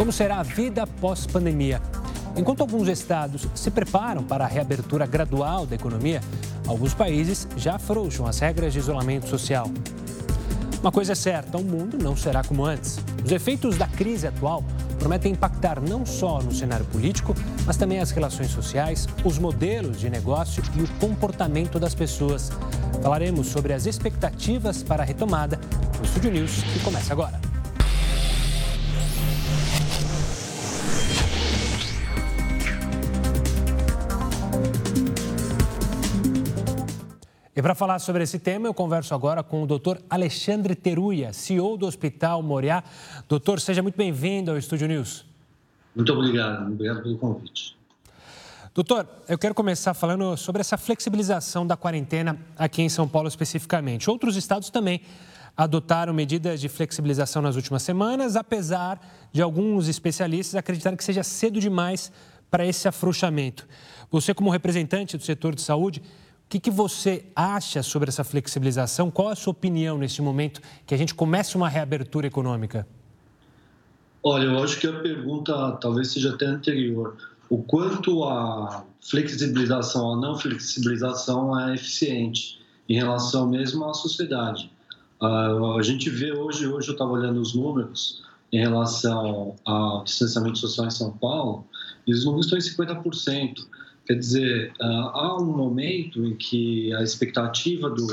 Como será a vida pós-pandemia? Enquanto alguns estados se preparam para a reabertura gradual da economia, alguns países já afrouxam as regras de isolamento social. Uma coisa é certa: o mundo não será como antes. Os efeitos da crise atual prometem impactar não só no cenário político, mas também as relações sociais, os modelos de negócio e o comportamento das pessoas. Falaremos sobre as expectativas para a retomada no Estúdio News, que começa agora. E para falar sobre esse tema, eu converso agora com o Dr. Alexandre Teruia, CEO do Hospital Moriá. Doutor, seja muito bem-vindo ao Estúdio News. Muito obrigado, obrigado pelo convite. Doutor, eu quero começar falando sobre essa flexibilização da quarentena aqui em São Paulo especificamente. Outros estados também adotaram medidas de flexibilização nas últimas semanas, apesar de alguns especialistas acreditarem que seja cedo demais para esse afrouxamento. Você, como representante do setor de saúde, que, que você acha sobre essa flexibilização? Qual a sua opinião nesse momento que a gente começa uma reabertura econômica? Olha, eu acho que a pergunta talvez seja até anterior. O quanto a flexibilização, a não flexibilização é eficiente em relação mesmo à sociedade. Uh, a gente vê hoje, hoje eu estava olhando os números em relação ao distanciamento social em São Paulo, e os números estão em 50%. Quer dizer, ah, há um momento em que a expectativa do,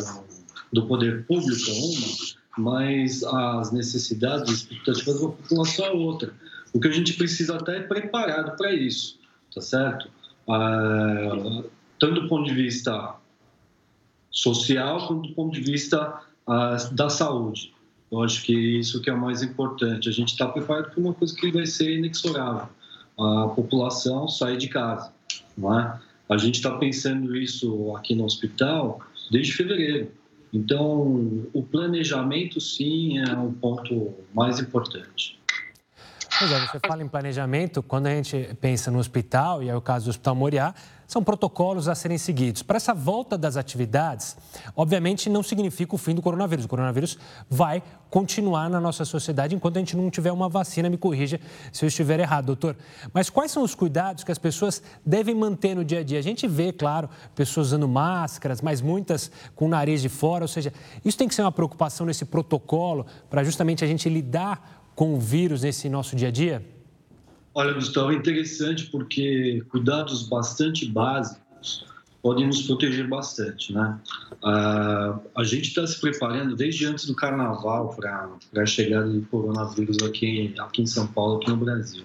do poder público é uma, mas as necessidades e expectativas da população é outra. O que a gente precisa até é preparado para isso, tá certo? Ah, tanto do ponto de vista social quanto do ponto de vista ah, da saúde. Eu acho que isso que é o mais importante. A gente está preparado para uma coisa que vai ser inexorável. A população sair de casa. Não é? A gente está pensando isso aqui no hospital desde fevereiro. Então, o planejamento, sim, é um ponto mais importante. Pois é, você fala em planejamento, quando a gente pensa no hospital, e é o caso do Hospital Moriá, são protocolos a serem seguidos. Para essa volta das atividades, obviamente não significa o fim do coronavírus. O coronavírus vai continuar na nossa sociedade enquanto a gente não tiver uma vacina. Me corrija se eu estiver errado, doutor. Mas quais são os cuidados que as pessoas devem manter no dia a dia? A gente vê, claro, pessoas usando máscaras, mas muitas com o nariz de fora. Ou seja, isso tem que ser uma preocupação nesse protocolo para justamente a gente lidar com o vírus nesse nosso dia a dia? Olha, Gustavo, é interessante porque cuidados bastante básicos podem nos proteger bastante, né? Ah, a gente está se preparando desde antes do Carnaval para a chegada do coronavírus aqui, aqui em São Paulo, aqui no Brasil.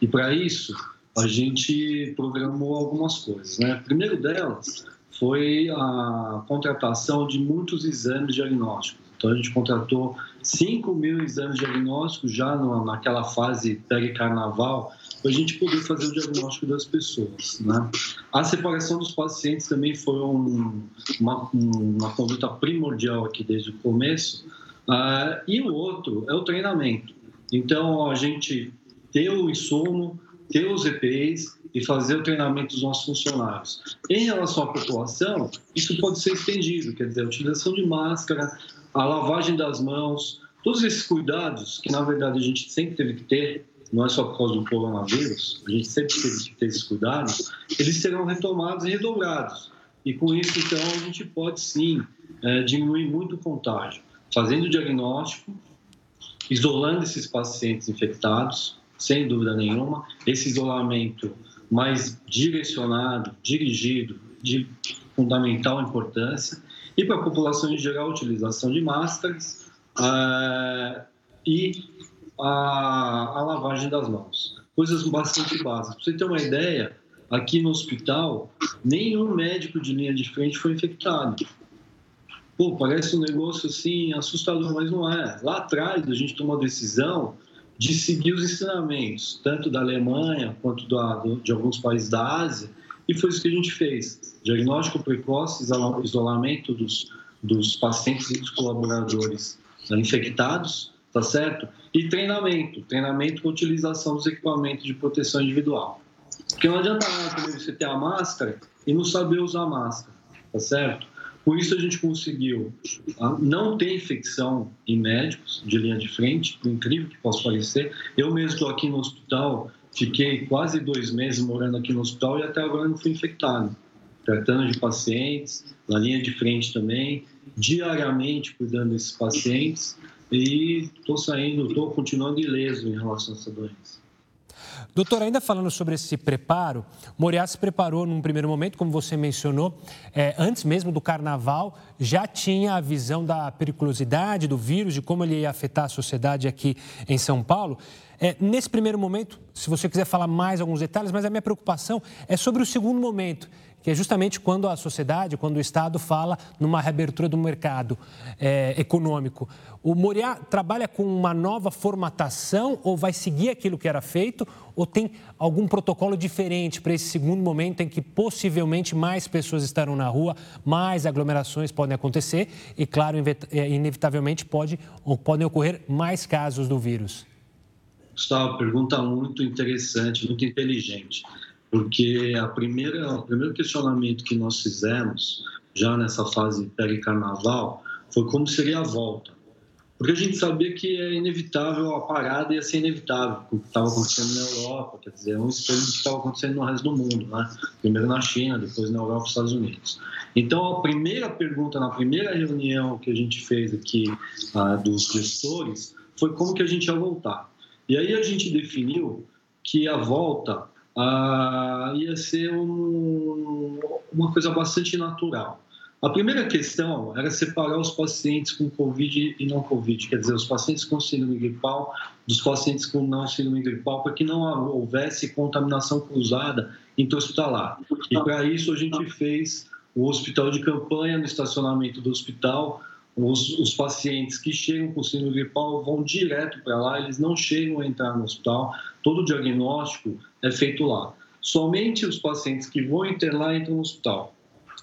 E para isso, a gente programou algumas coisas, né? primeiro delas foi a contratação de muitos exames diagnósticos. Então, a gente contratou 5 mil exames diagnósticos já naquela fase pré-carnaval, para a gente poder fazer o diagnóstico das pessoas. Né? A separação dos pacientes também foi um, uma, uma conduta primordial aqui desde o começo. Uh, e o outro é o treinamento. Então, a gente ter o insumo, ter os EPIs e fazer o treinamento dos nossos funcionários. Em relação à população, isso pode ser estendido, quer dizer, a utilização de máscara, a lavagem das mãos, todos esses cuidados que, na verdade, a gente sempre teve que ter, não é só por causa do coronavírus, a gente sempre teve que ter esses cuidados, eles serão retomados e redobrados. E com isso, então, a gente pode sim é, diminuir muito o contágio, fazendo o diagnóstico, isolando esses pacientes infectados, sem dúvida nenhuma, esse isolamento mais direcionado, dirigido, de fundamental importância, e para a população em geral, a utilização de máscaras uh, e a, a, lavagem das mãos. Coisas bastante básicas. Para você ter uma ideia, aqui no hospital, nenhum médico de linha de frente foi infectado. Pô, parece um negócio assim assustador, mas não é. Lá atrás, a gente tomou a decisão de seguir os ensinamentos, tanto da Alemanha quanto da, de alguns países da Ásia, e foi isso que a gente fez. Diagnóstico precoce, isolamento dos, dos pacientes e dos colaboradores infectados, tá certo? E treinamento, treinamento com utilização dos equipamentos de proteção individual. Porque não adianta nada você ter a máscara e não saber usar a máscara, tá certo? Com isso, a gente conseguiu ah, não ter infecção em médicos de linha de frente, por incrível que possa parecer. Eu mesmo estou aqui no hospital, fiquei quase dois meses morando aqui no hospital e até agora não fui infectado. Tratando de pacientes, na linha de frente também, diariamente cuidando desses pacientes e estou saindo, estou continuando ileso em relação a essa doença. Doutor, ainda falando sobre esse preparo, Moriá se preparou num primeiro momento, como você mencionou, é, antes mesmo do carnaval, já tinha a visão da periculosidade do vírus, de como ele ia afetar a sociedade aqui em São Paulo. É, nesse primeiro momento, se você quiser falar mais alguns detalhes, mas a minha preocupação é sobre o segundo momento, que é justamente quando a sociedade, quando o Estado fala numa reabertura do mercado é, econômico. O Moriá trabalha com uma nova formatação ou vai seguir aquilo que era feito ou tem algum protocolo diferente para esse segundo momento em que possivelmente mais pessoas estarão na rua, mais aglomerações podem acontecer e, claro, é, inevitavelmente pode, podem ocorrer mais casos do vírus? Gustavo, pergunta muito interessante, muito inteligente porque a primeira, o primeiro questionamento que nós fizemos, já nessa fase peri-carnaval, foi como seria a volta. Porque a gente sabia que é inevitável, a parada ia ser inevitável, o que estava acontecendo na Europa, quer dizer, é um espelho que estava acontecendo no resto do mundo, né? Primeiro na China, depois na Europa e Estados Unidos. Então, a primeira pergunta, na primeira reunião que a gente fez aqui ah, dos gestores, foi como que a gente ia voltar. E aí a gente definiu que a volta ah, ia ser um, uma coisa bastante natural. A primeira questão era separar os pacientes com Covid e não Covid, quer dizer, os pacientes com síndrome gripal dos pacientes com não síndrome gripal, para que não houvesse contaminação cruzada intra-hospitalar. E para isso a gente fez o hospital de campanha no estacionamento do hospital, os, os, pacientes que chegam com síndrome gripal vão direto para lá, eles não chegam a entrar no hospital, todo o diagnóstico é feito lá. Somente os pacientes que vão internar entram no hospital.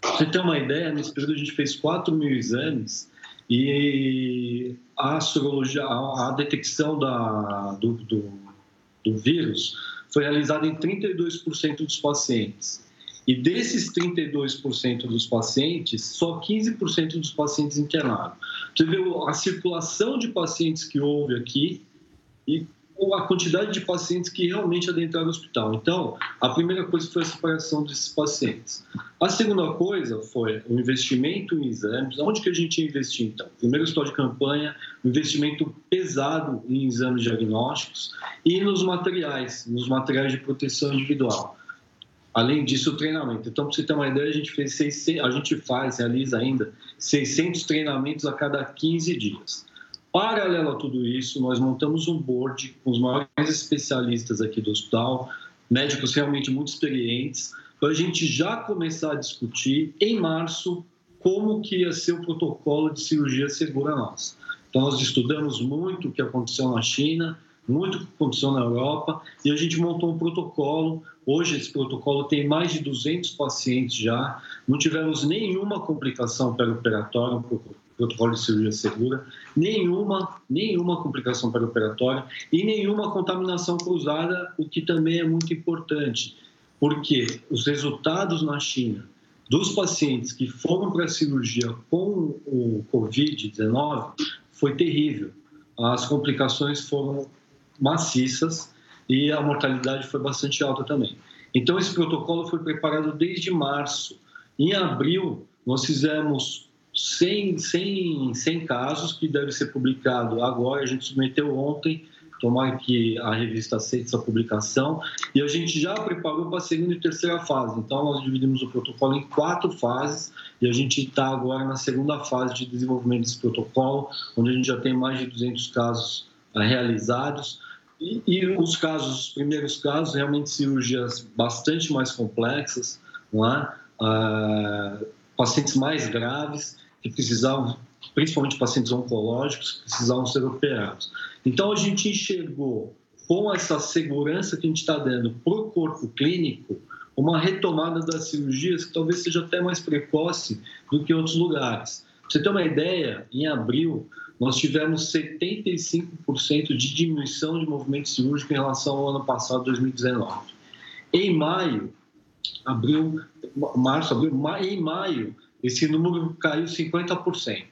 Pra você ter uma ideia, nesse período a gente fez 4 mil exames e a sorologia, a, detecção da, do, do, do vírus foi realizada em 32% dos pacientes. E desses 32% dos pacientes, só 15% dos pacientes internaram. Você vê a circulação de pacientes que houve aqui e a quantidade de pacientes que realmente adentraram o hospital. Então, a primeira coisa foi a separação desses pacientes. A segunda coisa foi o investimento em exames. Onde que a gente ia investir, então? Primeiro, hospital de campanha, investimento pesado em exames diagnósticos e nos materiais, nos materiais de proteção individual. Além disso, o treinamento. Então, para você ter uma ideia, a gente, fez 600, a gente faz, realiza ainda 600 treinamentos a cada 15 dias. Paralelo a tudo isso, nós montamos um board com os maiores especialistas aqui do hospital, médicos realmente muito experientes, para a gente já começar a discutir em março como que ia ser o protocolo de cirurgia segura nossa. Então, nós estudamos muito o que aconteceu na China, muito o que aconteceu na Europa, e a gente montou um protocolo Hoje, esse protocolo tem mais de 200 pacientes já, não tivemos nenhuma complicação pré-operatória, um protocolo de cirurgia segura, nenhuma, nenhuma complicação pré-operatória e nenhuma contaminação cruzada, o que também é muito importante, porque os resultados na China dos pacientes que foram para a cirurgia com o Covid-19 foi terrível. As complicações foram maciças e a mortalidade foi bastante alta também. Então, esse protocolo foi preparado desde março. Em abril, nós fizemos 100, 100, 100 casos, que deve ser publicado agora. A gente submeteu ontem, tomara que a revista aceite essa publicação. E a gente já preparou para a segunda e terceira fase. Então, nós dividimos o protocolo em quatro fases e a gente está agora na segunda fase de desenvolvimento desse protocolo, onde a gente já tem mais de 200 casos eh, realizados. E, e, os casos, os primeiros casos, realmente cirurgias bastante mais complexas, não é? Ah, pacientes mais graves que precisavam, principalmente pacientes oncológicos, que precisavam ser operados. Então a gente enxergou com essa segurança que a gente está dando para o corpo clínico uma retomada das cirurgias que talvez seja até mais precoce do que em outros lugares. Pra você ter uma ideia, em abril nós tivemos 75% de diminuição de movimento cirúrgico em relação ao ano passado, 2019. Em maio, abril, março, abril, em maio, esse número caiu 50%.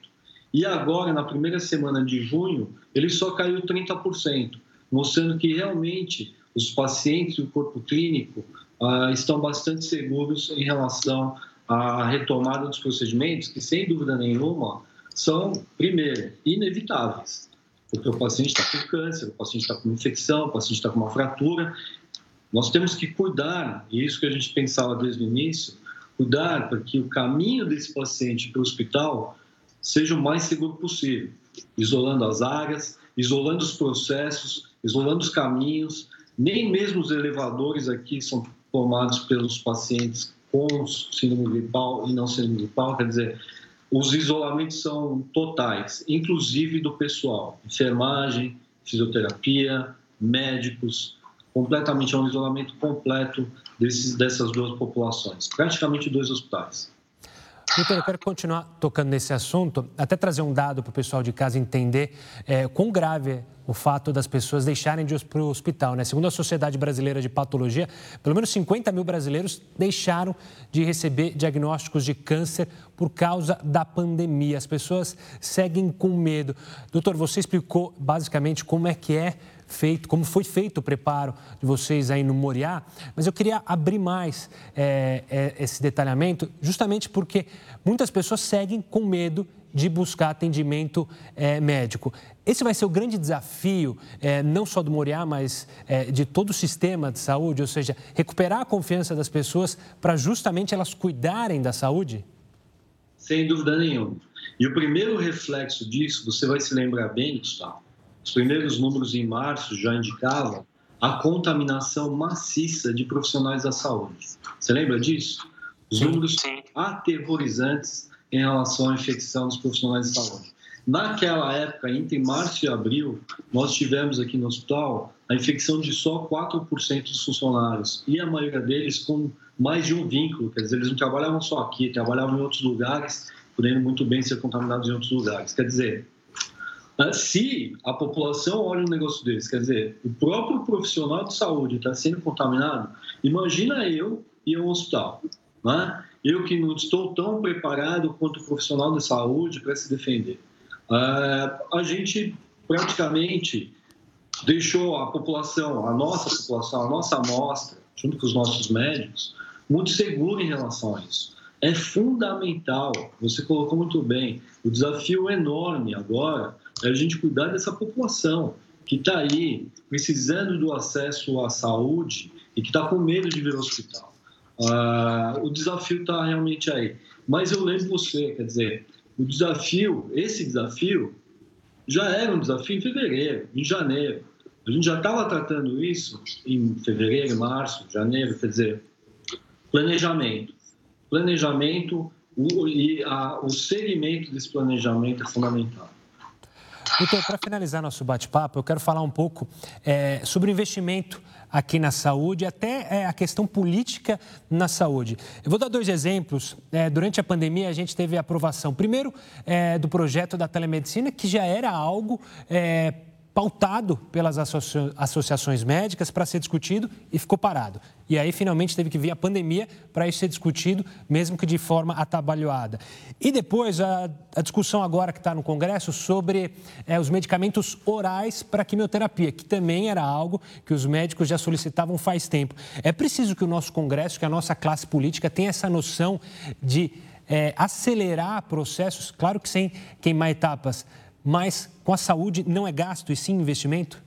E agora, na primeira semana de junho, ele só caiu 30%, mostrando que realmente os pacientes do corpo clínico ah, estão bastante seguros em relação à retomada dos procedimentos, que sem dúvida nenhuma são, primeiro, inevitáveis. Porque o paciente está com câncer, o paciente está com infecção, o paciente está com uma fratura. Nós temos que cuidar, e isso que a gente pensava desde o início, cuidar para que o caminho desse paciente para o hospital seja o mais seguro possível, isolando as áreas, isolando os processos, isolando os caminhos. Nem mesmo os elevadores aqui são formados pelos pacientes com síndrome gripal e não síndrome gripal, quer dizer, os isolamentos são totais, inclusive do pessoal, enfermagem, fisioterapia, médicos, completamente é um isolamento completo desses, dessas duas populações, praticamente dois hospitais. Vitor, eu quero continuar tocando nesse assunto, até trazer um dado para o pessoal de casa entender é, quão grave é o fato das pessoas deixarem de ir para o hospital. Né? Segundo a Sociedade Brasileira de Patologia, pelo menos 50 mil brasileiros deixaram de receber diagnósticos de câncer por causa da pandemia. As pessoas seguem com medo. Doutor, você explicou basicamente como é que é feito, como foi feito o preparo de vocês aí no Moriá, mas eu queria abrir mais é, é, esse detalhamento, justamente porque muitas pessoas seguem com medo de buscar atendimento é, médico. Esse vai ser o grande desafio, é, não só do Moriá, mas é, de todo o sistema de saúde, ou seja, recuperar a confiança das pessoas para justamente elas cuidarem da saúde? Sem dúvida nenhuma. E o primeiro reflexo disso, você vai se lembrar bem, Gustavo, os primeiros números em março já indicavam a contaminação maciça de profissionais da saúde. Você lembra disso? Os números Sim. aterrorizantes em relação à infecção dos profissionais de saúde. Naquela época, entre março e abril, nós tivemos aqui no hospital a infecção de só 4% dos funcionários e a maioria deles com mais de um vínculo, quer dizer, eles não trabalhavam só aqui, trabalhavam em outros lugares, podendo muito bem ser contaminados em outros lugares. Quer dizer, se a população olha um negócio desse, quer dizer, o próprio profissional de saúde está sendo contaminado, imagina eu e um hospital, né? Eu que não estou tão preparado quanto o profissional de saúde para se defender. Uh, a gente praticamente deixou a população, a nossa população, a nossa amostra, junto com os nossos médicos, muito segura em relação a isso. É fundamental, você colocou muito bem, o desafio enorme agora é a gente cuidar dessa população que está aí precisando do acesso à saúde e que está com medo de vir ao hospital. Ah, o desafio está realmente aí. Mas eu lembro você, quer dizer, o desafio, esse desafio, já era um desafio em fevereiro, em janeiro. A gente já estava tratando isso em fevereiro, março, janeiro, quer dizer, planejamento. Planejamento o, e a, o segmento desse planejamento é fundamental. Doutor, para finalizar nosso bate-papo, eu quero falar um pouco é, sobre investimento aqui na saúde, até é, a questão política na saúde. Eu vou dar dois exemplos. É, durante a pandemia, a gente teve a aprovação, primeiro, é, do projeto da telemedicina, que já era algo é, pautado pelas associações médicas para ser discutido e ficou parado. E aí, finalmente, teve que vir a pandemia para isso ser discutido, mesmo que de forma atabalhoada. E depois, a, a discussão agora que está no Congresso sobre é, os medicamentos orais para quimioterapia, que também era algo que os médicos já solicitavam faz tempo. É preciso que o nosso Congresso, que a nossa classe política tenha essa noção de é, acelerar processos, claro que sem queimar etapas, mas com a saúde não é gasto e sim investimento?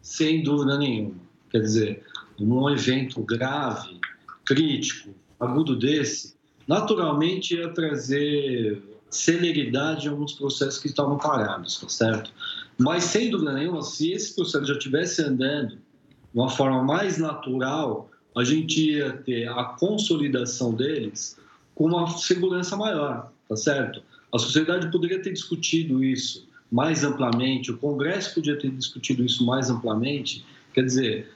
Sem dúvida nenhuma. Quer dizer, um evento grave, crítico, agudo desse, naturalmente ia trazer celeridade em alguns processos que estavam parados, tá certo? Mas, sem dúvida nenhuma, se esse processo já estivesse andando de uma forma mais natural, a gente ia ter a consolidação deles com uma segurança maior, tá certo? A sociedade poderia ter discutido isso mais amplamente, o Congresso podia ter discutido isso mais amplamente. Quer dizer,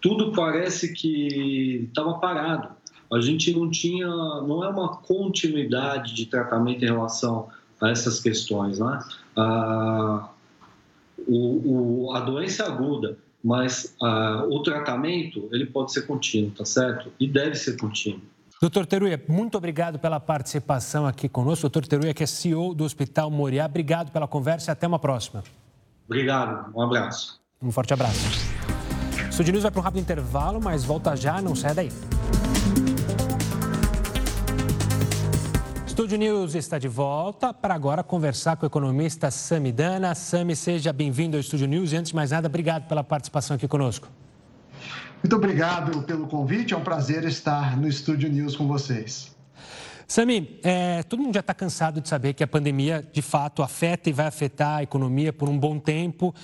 tudo parece que estava parado. A gente não tinha, não é uma continuidade de tratamento em relação a essas questões, né? Ah, o, o, a doença é aguda, mas ah, o tratamento ele pode ser contínuo, tá certo? E deve ser contínuo. Doutor Teruia, muito obrigado pela participação aqui conosco. Doutor Teruia, que é CEO do Hospital Moriá, obrigado pela conversa e até uma próxima. Obrigado, um abraço. Um forte abraço. O Estúdio News vai para um rápido intervalo, mas volta já, não sai daí. Estúdio News está de volta para agora conversar com o economista Sami Dana. Sami, seja bem-vindo ao Estúdio News e antes de mais nada, obrigado pela participação aqui conosco. Muito obrigado pelo convite, é um prazer estar no Estúdio News com vocês. Sami, é, todo mundo já está cansado de saber que a pandemia de fato afeta e vai afetar a economia por um bom tempo.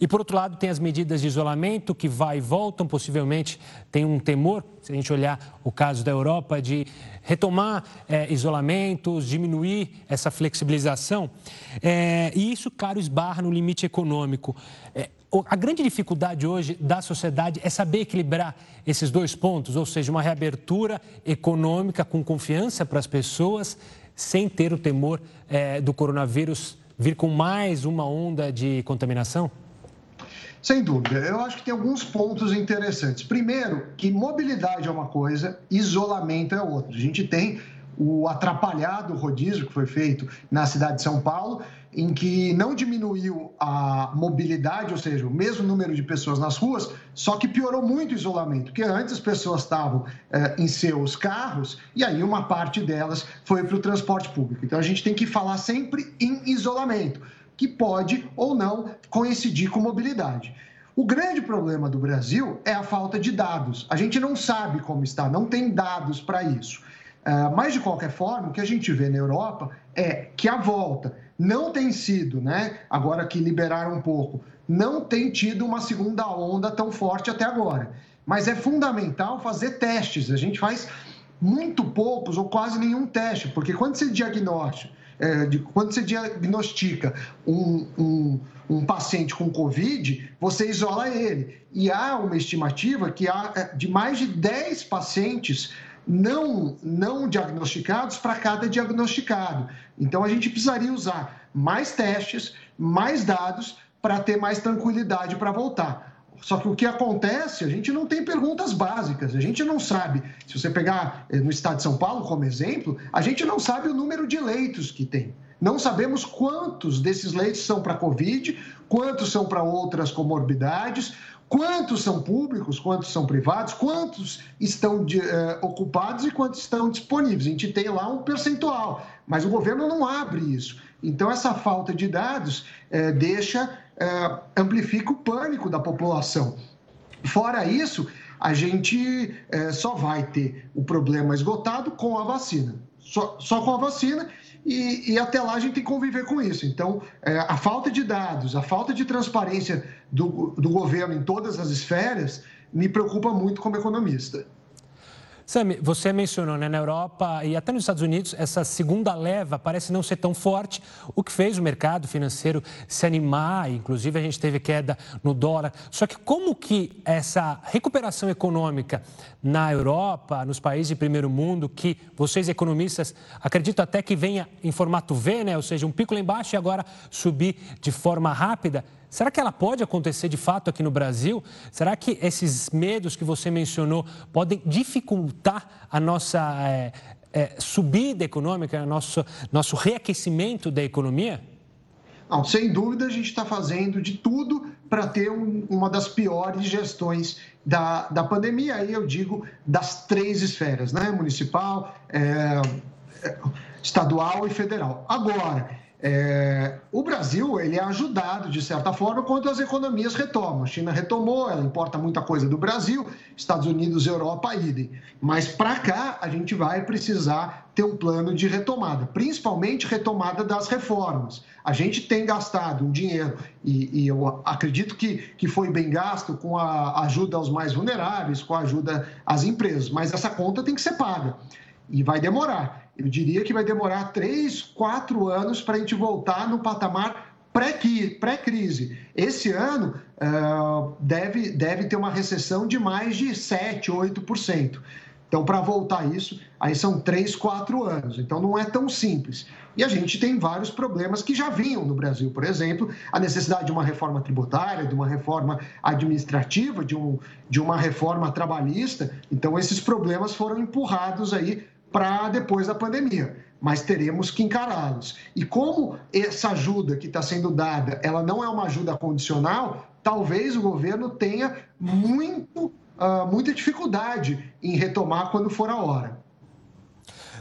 E por outro lado, tem as medidas de isolamento que vai e voltam, possivelmente tem um temor, se a gente olhar o caso da Europa, de retomar é, isolamentos, diminuir essa flexibilização. É, e isso, claro, esbarra no limite econômico. É, a grande dificuldade hoje da sociedade é saber equilibrar esses dois pontos, ou seja, uma reabertura econômica com confiança para as pessoas, sem ter o temor é, do coronavírus vir com mais uma onda de contaminação? Sem dúvida. Eu acho que tem alguns pontos interessantes. Primeiro, que mobilidade é uma coisa, isolamento é outra. A gente tem o atrapalhado rodízio que foi feito na cidade de São Paulo, em que não diminuiu a mobilidade, ou seja, o mesmo número de pessoas nas ruas, só que piorou muito o isolamento, porque antes as pessoas estavam eh, em seus carros e aí uma parte delas foi para o transporte público. Então a gente tem que falar sempre em isolamento, que pode ou não coincidir com mobilidade. O grande problema do Brasil é a falta de dados. A gente não sabe como está, não tem dados para isso. Uh, mas, de qualquer forma, o que a gente vê na Europa é que a volta não tem sido, né, agora que liberaram um pouco, não tem tido uma segunda onda tão forte até agora. Mas é fundamental fazer testes. A gente faz muito poucos ou quase nenhum teste, porque quando você diagnostica, é, de, quando você diagnostica um, um, um, paciente com Covid, você isola ele. E há uma estimativa que há é, de mais de 10 pacientes não, não diagnosticados para cada diagnosticado. Então, a gente precisaria usar mais testes, mais dados para ter mais tranquilidade para voltar. Só que o que acontece, a gente não tem perguntas básicas, a gente não sabe. Se você pegar eh, no estado de São Paulo como exemplo, a gente não sabe o número de leitos que tem. Não sabemos quantos desses leitos são para Covid, quantos são para outras comorbidades, quantos são públicos, quantos são privados, quantos estão de, uh, ocupados e quantos estão disponíveis. A gente tem lá um percentual, mas o governo não abre isso. Então, essa falta de dados uh, deixa, uh, amplifica o pânico da população. Fora isso, a gente só vai ter o problema esgotado com a vacina. Só, só com a vacina e, e, até lá a gente tem que conviver com isso. Então, é, a falta de dados, a falta de transparência do, do governo em todas as esferas me preocupa muito como economista. Sami, você mencionou né, na Europa e até nos Estados Unidos, essa segunda leva parece não ser tão forte, o que fez o mercado financeiro se animar, inclusive a gente teve queda no dólar. Só que como que essa recuperação econômica na Europa, nos países de primeiro mundo, que vocês economistas acreditam até que venha em formato V, né, ou seja, um pico lá embaixo e agora subir de forma rápida, Será que ela pode acontecer de fato aqui no Brasil? Será que esses medos que você mencionou podem dificultar a nossa é, é, subida econômica, nosso, nosso reaquecimento da economia? Não, sem dúvida, a gente está fazendo de tudo para ter um, uma das piores gestões da, da pandemia. Aí eu digo das três esferas, né? Municipal, é estadual e federal. Agora, é, o Brasil ele é ajudado, de certa forma, quando as economias retomam. A China retomou, ela importa muita coisa do Brasil, Estados Unidos, Europa, idem. Mas para cá, a gente vai precisar ter um plano de retomada, principalmente retomada das reformas. A gente tem gastado um dinheiro, e, e eu acredito que, que foi bem gasto com a ajuda aos mais vulneráveis, com a ajuda às empresas, mas essa conta tem que ser paga. E vai demorar. Eu diria que vai demorar três, quatro anos para a gente voltar no patamar pré-crise. Esse ano uh, deve, deve ter uma recessão de mais de 7, 8%. Então, para voltar isso, aí são três, quatro anos. Então, não é tão simples. E a gente tem vários problemas que já vinham no Brasil, por exemplo, a necessidade de uma reforma tributária, de uma reforma administrativa, de, um, de uma reforma trabalhista. Então, esses problemas foram empurrados aí para depois da pandemia mas teremos que encará-los. E como essa ajuda que está sendo dada, ela não é uma ajuda condicional, talvez o governo tenha muito, uh, muita dificuldade em retomar quando for a hora.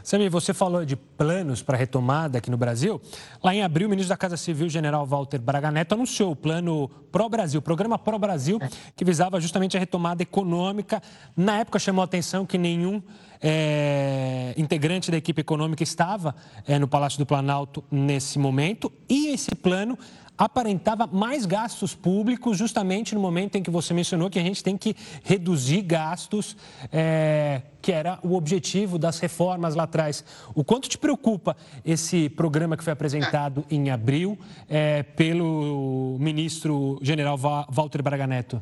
Samir, você falou de planos para retomada aqui no Brasil. Lá em abril, o ministro da Casa Civil, general Walter Braga Neto, anunciou o plano Pro Brasil, o programa Pro Brasil, que visava justamente a retomada econômica. Na época chamou a atenção que nenhum é, integrante da equipe econômica estava é, no Palácio do Planalto nesse momento. E esse plano aparentava mais gastos públicos, justamente no momento em que você mencionou que a gente tem que reduzir gastos, é, que era o objetivo das reformas lá atrás. O quanto te preocupa esse programa que foi apresentado em abril é, pelo ministro general Walter Braga Neto?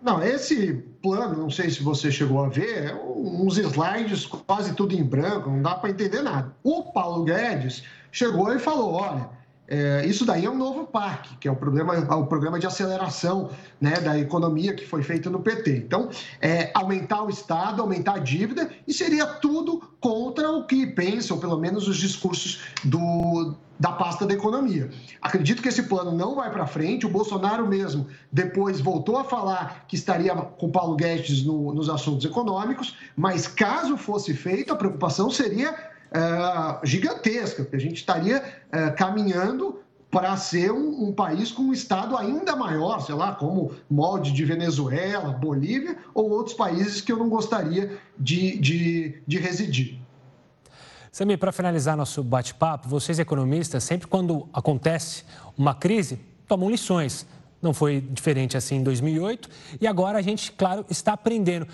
Não, esse plano, não sei se você chegou a ver, é uns slides quase tudo em branco, não dá para entender nada. O Paulo Guedes chegou e falou: olha, é, isso daí é um novo PAC, que é o, problema, o programa de aceleração né, da economia que foi feito no PT. Então, é, aumentar o Estado, aumentar a dívida, e seria tudo contra o que pensam, pelo menos os discursos do, da pasta da economia. Acredito que esse plano não vai para frente. O Bolsonaro mesmo depois voltou a falar que estaria com Paulo Guedes no, nos assuntos econômicos, mas caso fosse feito, a preocupação seria é, gigantesca, porque a gente estaria é, caminhando para ser um, um, país com um Estado ainda maior, sei lá, como molde de Venezuela, Bolívia ou outros países que eu não gostaria de, de, de residir. Samir, para finalizar nosso bate-papo, vocês economistas, sempre quando acontece uma crise, tomam lições. Não foi diferente assim em 2008 e agora a gente, claro, está aprendendo.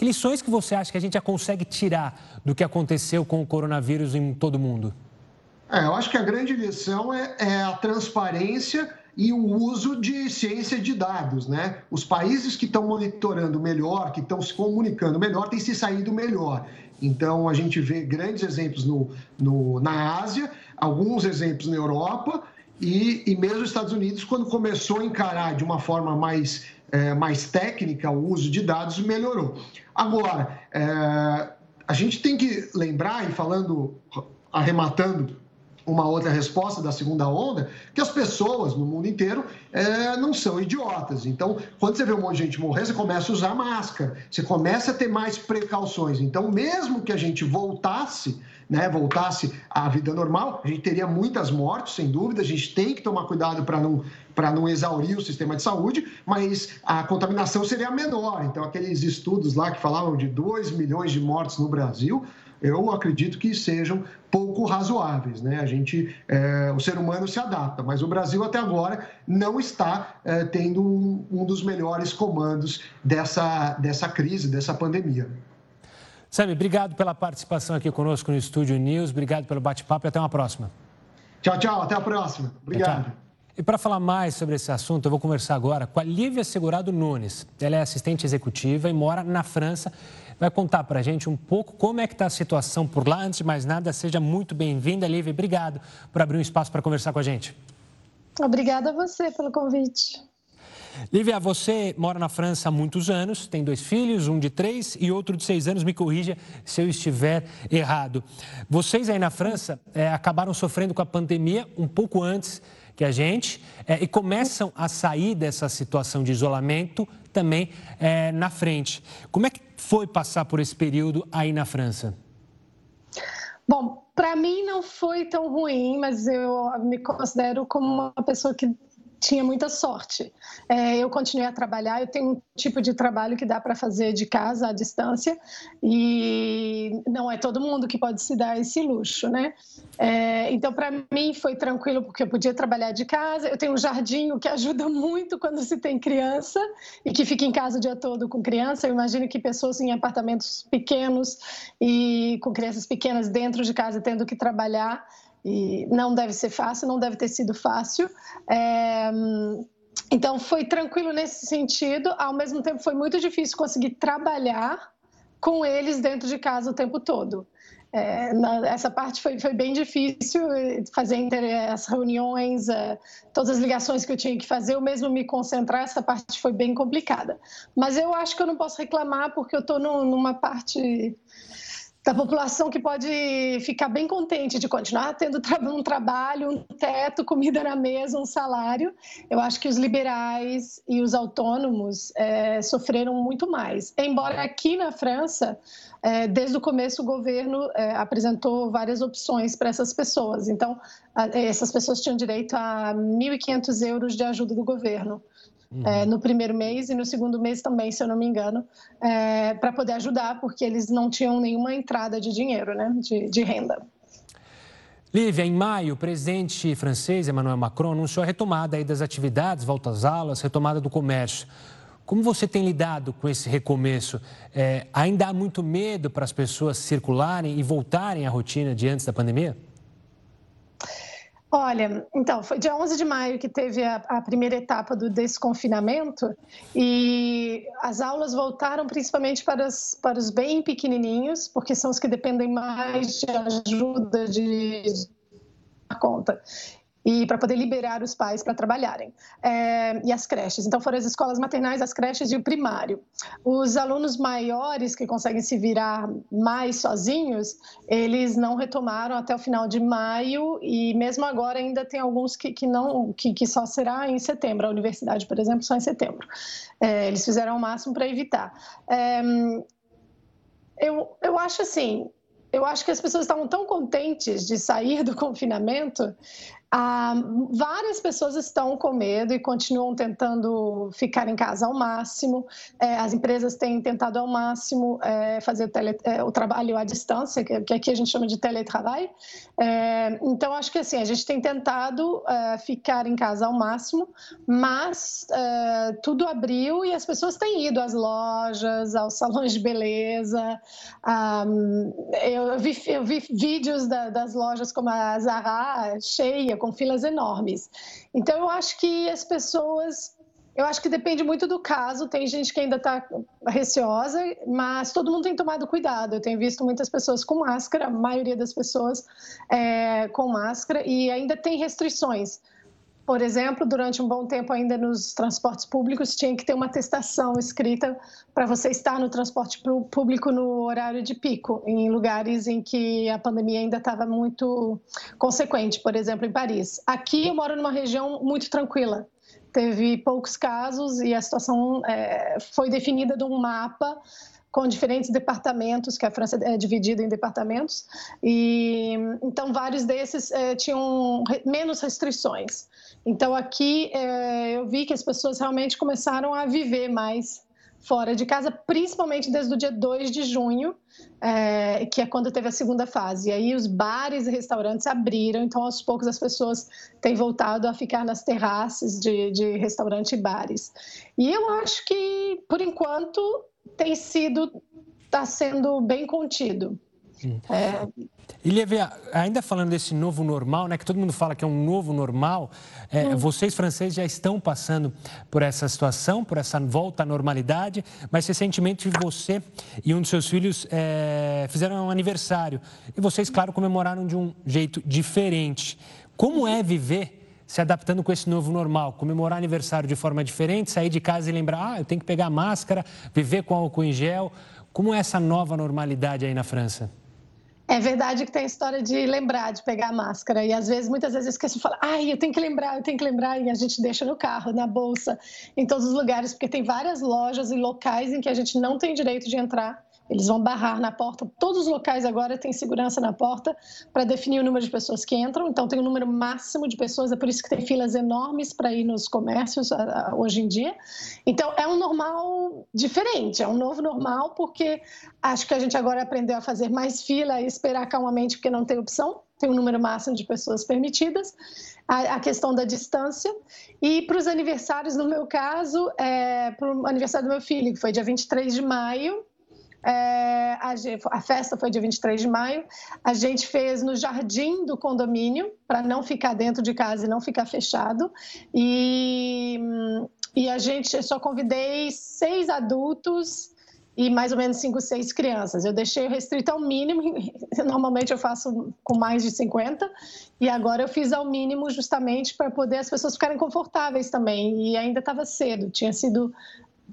Que lições que você acha que a gente já consegue tirar do que aconteceu com o coronavírus em todo o mundo? É, eu acho que a grande lição é, é a transparência e o uso de ciência de dados, né? Os países que estão monitorando melhor, que estão se comunicando melhor, têm se saído melhor. Então, a gente vê grandes exemplos no, no na Ásia, alguns exemplos na Europa e, e mesmo nos Estados Unidos, quando começou a encarar de uma forma mais é, mais técnica, o uso de dados melhorou. Agora, é, a gente tem que lembrar, e falando, arrematando uma outra resposta da segunda onda, que as pessoas no mundo inteiro é, não são idiotas. Então, quando você vê um monte de gente morrer, você começa a usar máscara, você começa a ter mais precauções. Então, mesmo que a gente voltasse, né, voltasse à vida normal, a gente teria muitas mortes, sem dúvida. A gente tem que tomar cuidado para não para não exaurir o sistema de saúde, mas a contaminação seria menor. Então, aqueles estudos lá que falavam de 2 milhões de mortes no Brasil, eu acredito que sejam pouco razoáveis. Né? A gente, é, o ser humano se adapta, mas o Brasil até agora não está é, tendo um, um, dos melhores comandos dessa, dessa crise, dessa pandemia. Sami, obrigado pela participação aqui conosco no Estúdio News, obrigado pelo bate-papo e até uma próxima. Tchau, tchau, até a próxima. Obrigado. Tchau, tchau. E para falar mais sobre esse assunto, eu vou conversar agora com a Lívia Segurado Nunes. Ela é assistente executiva e mora na França vai contar para a gente um pouco como é que está a situação por lá. Antes de mais nada, seja muito bem-vinda, Lívia. Obrigado por abrir um espaço para conversar com a gente. Obrigada a você pelo convite. Lívia, você mora na França há muitos anos, tem dois filhos, um de três e outro de seis anos. Me corrija se eu estiver errado. Vocês aí na França é, acabaram sofrendo com a pandemia um pouco antes que a gente é, e começam a sair dessa situação de isolamento também é, na frente. Como é que foi passar por esse período aí na França? Bom, para mim não foi tão ruim, mas eu me considero como uma pessoa que tinha muita sorte. É, eu continuei a trabalhar, eu tenho um tipo de trabalho que dá para fazer de casa à distância e não é todo mundo que pode se dar esse luxo, né? É, então, para mim foi tranquilo porque eu podia trabalhar de casa. Eu tenho um jardim que ajuda muito quando se tem criança e que fica em casa o dia todo com criança. Eu imagino que pessoas em apartamentos pequenos e com crianças pequenas dentro de casa tendo que trabalhar e não deve ser fácil, não deve ter sido fácil. É, então, foi tranquilo nesse sentido. Ao mesmo tempo, foi muito difícil conseguir trabalhar com eles dentro de casa o tempo todo. é, na, essa parte foi, foi bem difícil fazer as reuniões, é, todas as ligações que eu tinha que fazer, eu mesmo me concentrar, essa parte foi bem complicada. Mas eu acho que eu não posso reclamar porque eu estou numa parte da população que pode ficar bem contente de continuar tendo um trabalho, um teto, comida na mesa, um salário. Eu acho que os liberais e os autônomos é, sofreram muito mais. Embora aqui na França, é, desde o começo, o governo é, apresentou várias opções para essas pessoas. Então, a, essas pessoas tinham direito a 1.500 euros de ajuda do governo uhum. é, no primeiro mês e no segundo mês também, se eu não me engano, é, para poder ajudar, porque eles não tinham nenhuma entrada de dinheiro, né, de, de renda. Lívia, em maio, o presidente francês Emmanuel Macron anunciou a retomada aí das atividades, volta às aulas, retomada do comércio. Como você tem lidado com esse recomeço? É, ainda há muito medo para as pessoas circularem e voltarem à rotina de antes da pandemia? Olha, então, foi dia 11 de maio que teve a, a, primeira etapa do desconfinamento e as aulas voltaram principalmente para os, para os bem pequenininhos, porque são os que dependem mais de ajuda de conta e para poder liberar os pais para trabalharem. É, e as creches. Então, foram as escolas maternais, as creches e o primário. Os alunos maiores que conseguem se virar mais sozinhos, eles não retomaram até o final de maio e mesmo agora ainda tem alguns que, que não, que, que só será em setembro. A universidade, por exemplo, só em setembro. É, eles fizeram o máximo para evitar. É, eu, eu acho assim, eu acho que as pessoas estavam tão contentes de sair do confinamento ah, várias pessoas estão com medo e continuam tentando ficar em casa ao máximo. É, as empresas têm tentado ao máximo é, fazer tele, é, o trabalho à distância, que, aqui a gente chama de teletrabalho. É, então, acho que assim, a gente tem tentado é, ficar em casa ao máximo, mas é, tudo abriu e as pessoas têm ido às lojas, aos salões de beleza. Ah, eu, vi, eu vi vídeos da, das lojas como a Zara cheia com filas enormes. Então, eu acho que as pessoas. Eu acho que depende muito do caso. Tem gente que ainda está receosa, mas todo mundo tem tomado cuidado. Eu tenho visto muitas pessoas com máscara, a maioria das pessoas é, com máscara, e ainda tem restrições. Por exemplo, durante um bom tempo ainda nos transportes públicos tinha que ter uma testação escrita para você estar no transporte público no horário de pico, em lugares em que a pandemia ainda estava muito consequente, por exemplo, em Paris. Aqui eu moro numa região muito tranquila. Teve poucos casos e a situação é, foi definida de um mapa com diferentes departamentos, que a França é dividida em departamentos, e então vários desses é, tinham menos restrições. Então aqui é, eu vi que as pessoas realmente começaram a viver mais fora de casa, principalmente desde o dia 2 de junho, é, que é quando teve a segunda fase. E aí os bares e restaurantes abriram, então aos poucos as pessoas têm voltado a ficar nas terraças de, de restaurante e bares. E eu acho que, por enquanto, tem sido, está sendo bem contido. É... E ainda falando desse novo normal, né, que todo mundo fala que é um novo normal, é, hum. vocês franceses já estão passando por essa situação, por essa volta à normalidade, mas recentemente você e um dos seus filhos é, fizeram um aniversário e vocês, claro, comemoraram de um jeito diferente. Como é viver se adaptando com esse novo normal, comemorar aniversário de forma diferente, sair de casa e lembrar, ah, eu tenho que pegar máscara, viver com álcool em gel. Como é essa nova normalidade aí na França? É verdade que tem a história de lembrar de pegar a máscara. E às vezes, muitas vezes eu esqueço de falar, ai, eu tenho que lembrar, eu tenho que lembrar. E a gente deixa no carro, na bolsa, em todos os lugares, porque tem várias lojas e locais em que a gente não tem direito de entrar eles vão barrar na porta. Todos os locais agora têm segurança na porta para definir o número de pessoas que entram. Então, tem um número máximo de pessoas. É por isso que tem filas enormes para ir nos comércios hoje em dia. Então, é um normal diferente. É um novo normal porque acho que a gente agora aprendeu a fazer mais fila e esperar calmamente porque não tem opção. Tem um número máximo de pessoas permitidas. A, questão da distância. E para os aniversários, no meu caso, é, para o aniversário do meu filho, que foi dia 23 de maio, é, a, a, festa foi dia 23 de maio. A gente fez no jardim do condomínio, para não ficar dentro de casa e não ficar fechado. E, e a gente só convidei seis adultos e mais ou menos 5, 6 crianças. Eu deixei restrito ao mínimo, normalmente eu faço com mais de 50, e agora eu fiz ao mínimo justamente para poder as pessoas ficarem confortáveis também. E ainda estava cedo, tinha sido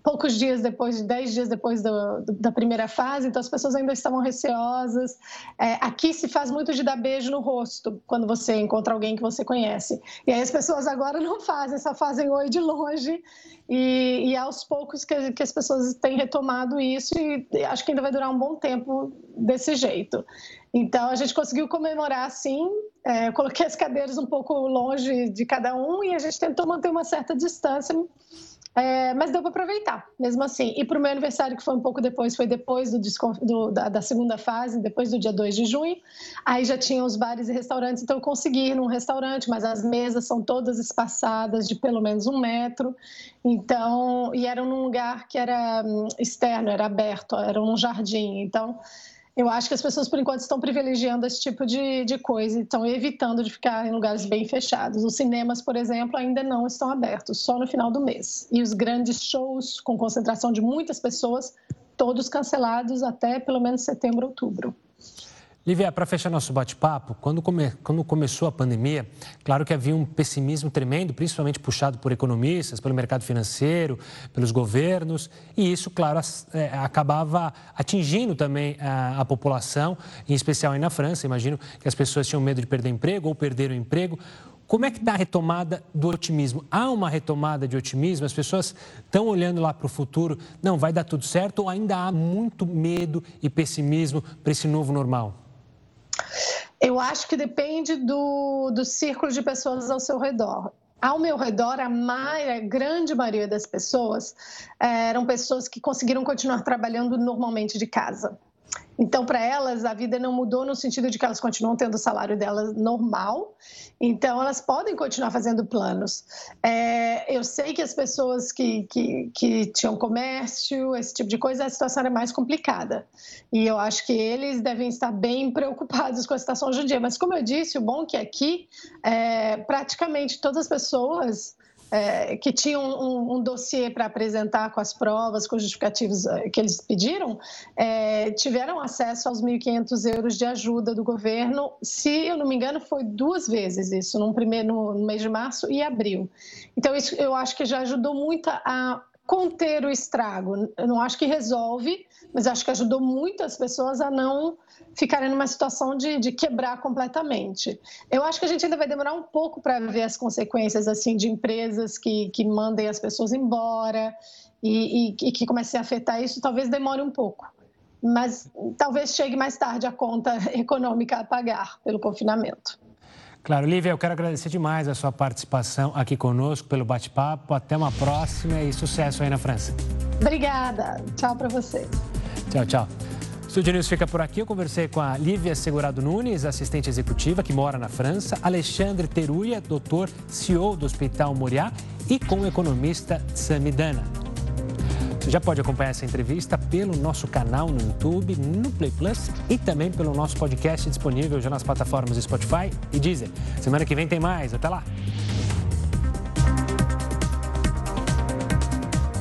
poucos dias depois, dez dias depois do, do, da primeira fase, então as pessoas ainda estavam receosas. É, aqui se faz muito de dar beijo no rosto quando você encontra alguém que você conhece. E aí as pessoas agora não fazem, só fazem oi de longe. E, e aos poucos que, que as pessoas têm retomado isso, e acho que ainda vai durar um bom tempo desse jeito. Então a gente conseguiu comemorar assim. É, coloquei as cadeiras um pouco longe de cada um e a gente tentou manter uma certa distância é, mas deu para aproveitar, mesmo assim. E para o meu aniversário, que foi um pouco depois, foi depois do, do da, da, segunda fase, depois do dia 2 de junho, aí já tinha os bares e restaurantes, então eu consegui ir num restaurante, mas as mesas são todas espaçadas de pelo menos um metro. Então, e era num lugar que era hum, externo, era aberto, era num jardim. Então, eu acho que as pessoas, por enquanto, estão privilegiando esse tipo de, de coisa e estão evitando de ficar em lugares bem fechados. Os cinemas, por exemplo, ainda não estão abertos, só no final do mês. E os grandes shows, com concentração de muitas pessoas, todos cancelados até pelo menos setembro, outubro. Lívia, para fechar nosso bate-papo, quando, come, quando começou a pandemia, claro que havia um pessimismo tremendo, principalmente puxado por economistas, pelo mercado financeiro, pelos governos, e isso, claro, é, acabava atingindo também a, a, população, em especial aí na França. Imagino que as pessoas tinham medo de perder emprego ou perderam emprego. Como é que está a retomada do otimismo? Há uma retomada de otimismo? As pessoas estão olhando lá para o futuro, não, vai dar tudo certo, ou ainda há muito medo e pessimismo para esse novo normal? Eu acho que depende do, do círculo de pessoas ao seu redor. Ao meu redor, a, maioria, a grande maioria das pessoas eh, eram pessoas que conseguiram continuar trabalhando normalmente de casa. Então, para elas, a vida não mudou no sentido de que elas continuam tendo o salário delas normal, então elas podem continuar fazendo planos. É, eu sei que as pessoas que, que, que, tinham comércio, esse tipo de coisa, a situação era mais complicada. E eu acho que eles devem estar bem preocupados com a situação hoje em dia. Mas, como eu disse, o bom é que aqui, é, praticamente todas as pessoas é, que tinham um, um dossiê para apresentar com as provas, com os justificativos é, que eles pediram, é, tiveram acesso aos 1.500 euros de ajuda do governo. Se eu não me engano, foi duas vezes isso, no, primeiro, no mês de março e abril. Então, isso eu acho que já ajudou muito a conter o estrago. Eu não acho que resolve, mas acho que ajudou muito as pessoas a não ficarem numa situação de, de quebrar completamente. Eu acho que a gente ainda vai demorar um pouco para ver as consequências assim de empresas que, que mandem as pessoas embora e, e, e que comecem a afetar isso. Talvez demore um pouco, mas talvez chegue mais tarde a conta econômica a pagar pelo confinamento. Claro, Lívia, eu quero agradecer demais a sua participação aqui conosco, pelo bate-papo. Até uma próxima e sucesso aí na França. Obrigada. Tchau para vocês. Tchau, tchau. Estúdio News fica por aqui. Eu conversei com a Lívia Segurado Nunes, assistente executiva que mora na França, Alexandre Teruia, doutor CEO do Hospital Moriá e com o economista Samidana. Você já pode acompanhar essa entrevista pelo nosso canal no YouTube, no Play Plus e também pelo nosso podcast disponível já nas plataformas Spotify e Deezer. Semana que vem tem mais. Até lá!